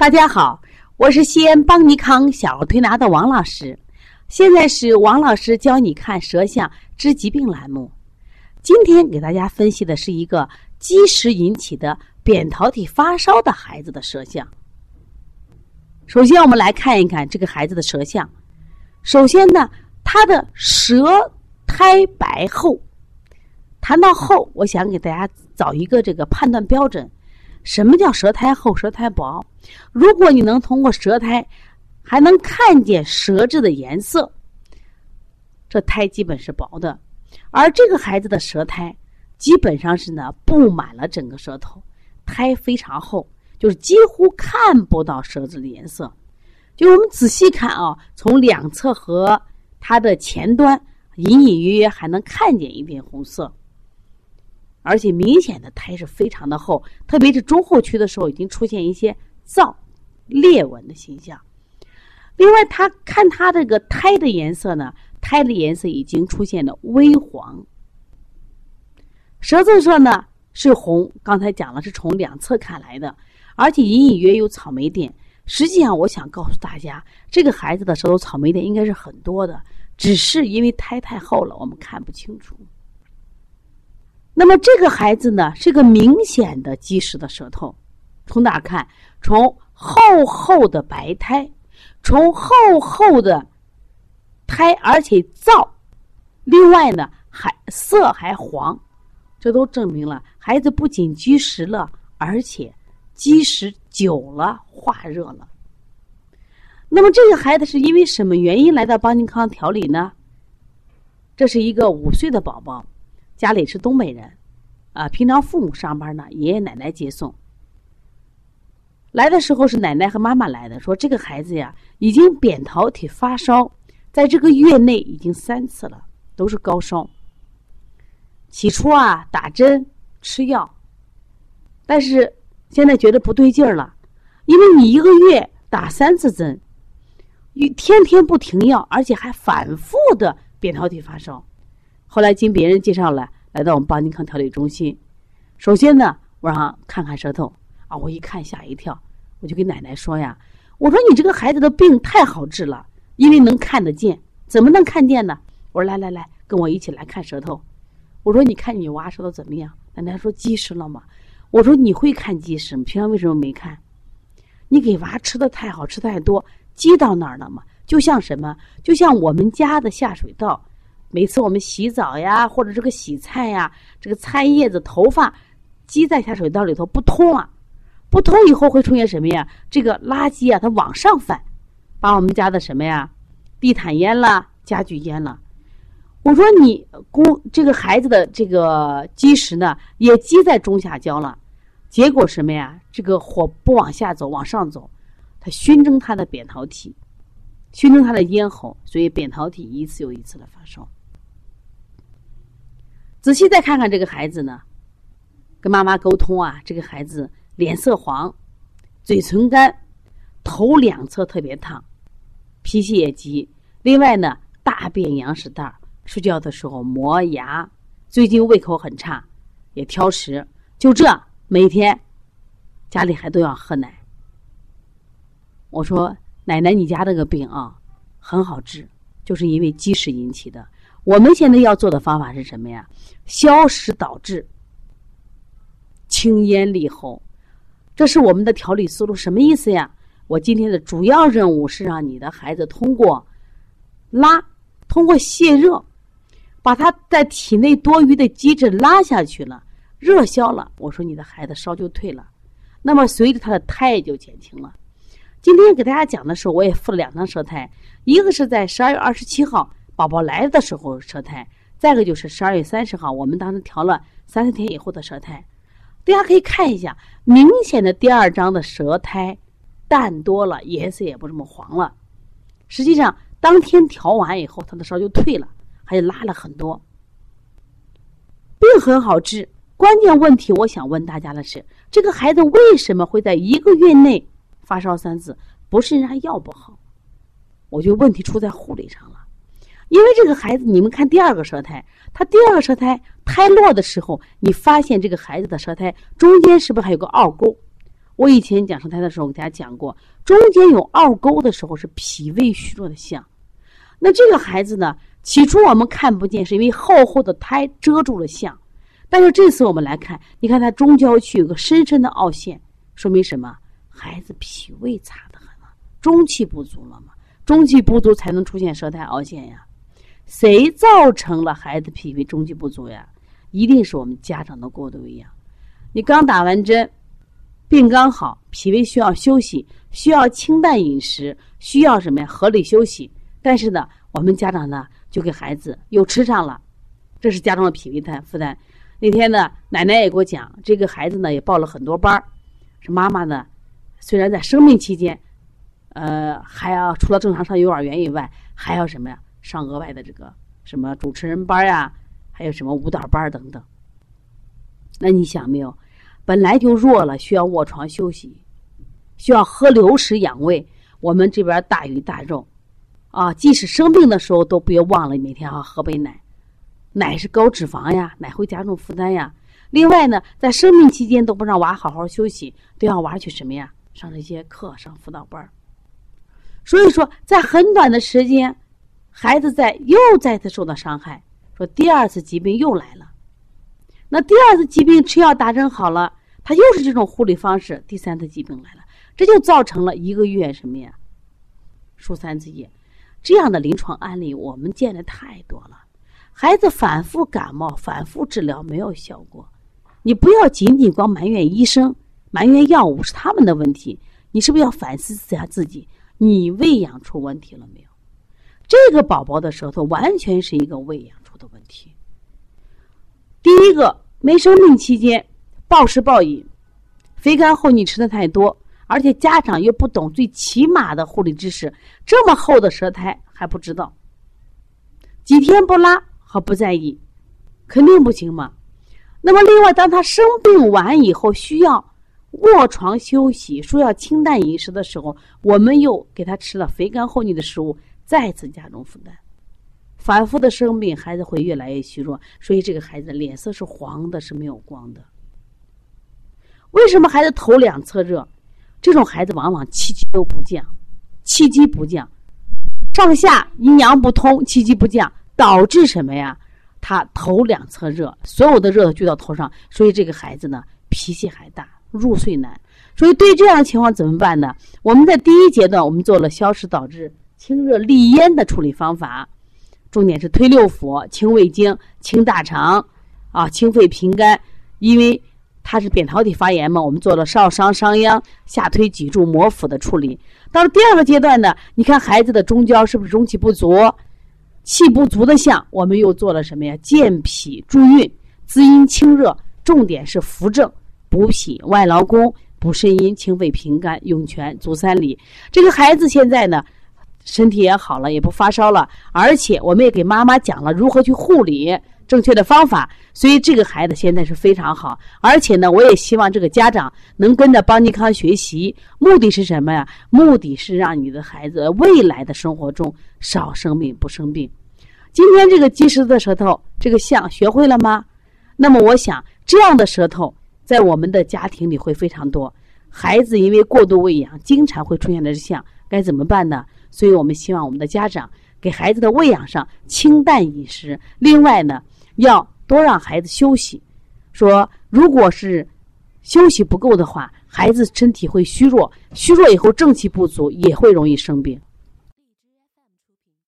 大家好，我是西安邦尼康小儿推拿的王老师，现在是王老师教你看舌象治疾病栏目。今天给大家分析的是一个积食引起的扁桃体发烧的孩子的舌象。首先，我们来看一看这个孩子的舌象。首先呢，他的舌苔白厚。谈到厚，我想给大家找一个这个判断标准。什么叫舌苔厚、舌苔薄？如果你能通过舌苔还能看见舌质的颜色，这苔基本是薄的。而这个孩子的舌苔基本上是呢布满了整个舌头，苔非常厚，就是几乎看不到舌质的颜色。就我们仔细看啊，从两侧和它的前端，隐隐约约还能看见一片红色。而且明显的胎是非常的厚，特别是中后区的时候，已经出现一些燥裂纹的现象。另外，他看他这个胎的颜色呢，胎的颜色已经出现了微黄。舌质上呢是红，刚才讲了是从两侧看来的，而且隐隐约有草莓点。实际上，我想告诉大家，这个孩子的舌头草莓点应该是很多的，只是因为胎太厚了，我们看不清楚。那么这个孩子呢，是个明显的积食的舌头，从哪看？从厚厚的白苔，从厚厚的苔，而且燥，另外呢还色还黄，这都证明了孩子不仅积食了，而且积食久了化热了。那么这个孩子是因为什么原因来到邦尼康调理呢？这是一个五岁的宝宝。家里是东北人，啊，平常父母上班呢，爷爷奶奶接送。来的时候是奶奶和妈妈来的，说这个孩子呀，已经扁桃体发烧，在这个月内已经三次了，都是高烧。起初啊，打针吃药，但是现在觉得不对劲儿了，因为你一个月打三次针，一天天不停药，而且还反复的扁桃体发烧。后来经别人介绍了，来到我们邦尼康调理中心。首先呢，我让看看舌头啊，我一看吓一跳，我就跟奶奶说呀：“我说你这个孩子的病太好治了，因为能看得见。怎么能看见呢？我说来来来，跟我一起来看舌头。我说你看你娃舌头怎么样？奶奶说积食了吗？我说你会看积食吗？平常为什么没看？你给娃吃的太好，吃太多，积到那儿了吗？就像什么？就像我们家的下水道。”每次我们洗澡呀，或者这个洗菜呀，这个菜叶子、头发积在下水道里头不通了，不通以后会出现什么呀？这个垃圾啊，它往上反，把我们家的什么呀，地毯淹了，家具淹了。我说你公这个孩子的这个积食呢，也积在中下焦了，结果什么呀？这个火不往下走，往上走，它熏蒸它的扁桃体，熏蒸它的咽喉，所以扁桃体一次又一次的发烧。仔细再看看这个孩子呢，跟妈妈沟通啊，这个孩子脸色黄，嘴唇干，头两侧特别烫，脾气也急。另外呢，大便羊屎蛋儿，睡觉的时候磨牙，最近胃口很差，也挑食。就这每天家里还都要喝奶。我说奶奶，你家这个病啊很好治，就是因为积食引起的。我们现在要做的方法是什么呀？消食导滞，清咽利喉，这是我们的调理思路。什么意思呀？我今天的主要任务是让你的孩子通过拉，通过泄热，把他在体内多余的积滞拉下去了，热消了。我说你的孩子烧就退了，那么随着他的胎就减轻了。今天给大家讲的时候，我也附了两张舌苔，一个是在十二月二十七号。宝宝来的时候舌苔，再一个就是十二月三十号，我们当时调了三四天以后的舌苔，大家可以看一下，明显的第二张的舌苔淡多了，颜色也不这么黄了。实际上当天调完以后，他的烧就退了，还拉了很多。病很好治，关键问题我想问大家的是，这个孩子为什么会在一个月内发烧三次？不是人家药不好，我觉得问题出在护理上。因为这个孩子，你们看第二个舌苔，他第二个舌苔苔落的时候，你发现这个孩子的舌苔中间是不是还有个凹沟？我以前讲舌苔的时候，我给大家讲过，中间有凹沟的时候是脾胃虚弱的象。那这个孩子呢，起初我们看不见，是因为厚厚的苔遮住了象。但是这次我们来看，你看他中焦区有个深深的凹陷，说明什么？孩子脾胃差得很了，中气不足了嘛。中气不足才能出现舌苔凹陷呀。谁造成了孩子脾胃中气不足呀？一定是我们家长的过度喂养。你刚打完针，病刚好，脾胃需要休息，需要清淡饮食，需要什么呀？合理休息。但是呢，我们家长呢就给孩子又吃上了，这是家中的脾胃担负担。那天呢，奶奶也给我讲，这个孩子呢也报了很多班儿。是妈妈呢，虽然在生病期间，呃，还要除了正常上幼儿园以外，还要什么呀？上额外的这个什么主持人班呀，还有什么舞蹈班等等。那你想没有？本来就弱了，需要卧床休息，需要喝流食养胃。我们这边大鱼大肉，啊，即使生病的时候都别忘了每天要喝杯奶。奶是高脂肪呀，奶会加重负担呀。另外呢，在生病期间都不让娃好好休息，都要娃去什么呀？上这些课，上辅导班所以说，在很短的时间，孩子在又再次受到伤害，说第二次疾病又来了。那第二次疾病吃药打针好了，他又是这种护理方式，第三次疾病来了，这就造成了一个月什么呀？输三次液，这样的临床案例我们见的太多了。孩子反复感冒，反复治疗没有效果，你不要仅仅光埋怨医生、埋怨药物是他们的问题，你是不是要反思一下自己？你喂养出问题了没有？这个宝宝的舌头完全是一个喂养出的问题。第一个，没生病期间暴食暴饮，肥甘厚腻吃的太多，而且家长又不懂最起码的护理知识，这么厚的舌苔还不知道，几天不拉。和不在意，肯定不行嘛。那么，另外，当他生病完以后，需要卧床休息，说要清淡饮食的时候，我们又给他吃了肥甘厚腻的食物，再次加重负担。反复的生病，孩子会越来越虚弱，所以这个孩子脸色是黄的，是没有光的。为什么孩子头两侧热？这种孩子往往气机都不降，气机不降，上下阴阳不通，气机不降。导致什么呀？他头两侧热，所有的热都聚到头上，所以这个孩子呢脾气还大，入睡难。所以对这样的情况怎么办呢？我们在第一阶段，我们做了消食导滞、清热利咽的处理方法，重点是推六腑、清胃经、清大肠，啊，清肺平肝。因为它是扁桃体发炎嘛，我们做了少商、商鞅、下推脊柱、摩腹的处理。到了第二个阶段呢，你看孩子的中焦是不是中气不足？气不足的象，我们又做了什么呀？健脾助运、滋阴清热，重点是扶正、补脾、外劳宫、补肾阴、清肺平肝、涌泉、足三里。这个孩子现在呢，身体也好了，也不发烧了，而且我们也给妈妈讲了如何去护理，正确的方法。所以这个孩子现在是非常好，而且呢，我也希望这个家长能跟着邦尼康学习。目的是什么呀？目的是让你的孩子未来的生活中少生病，不生病。今天这个积食的舌头，这个象学会了吗？那么我想，这样的舌头在我们的家庭里会非常多。孩子因为过度喂养，经常会出现的象，该怎么办呢？所以我们希望我们的家长给孩子的喂养上清淡饮食，另外呢，要多让孩子休息。说如果是休息不够的话，孩子身体会虚弱，虚弱以后正气不足，也会容易生病。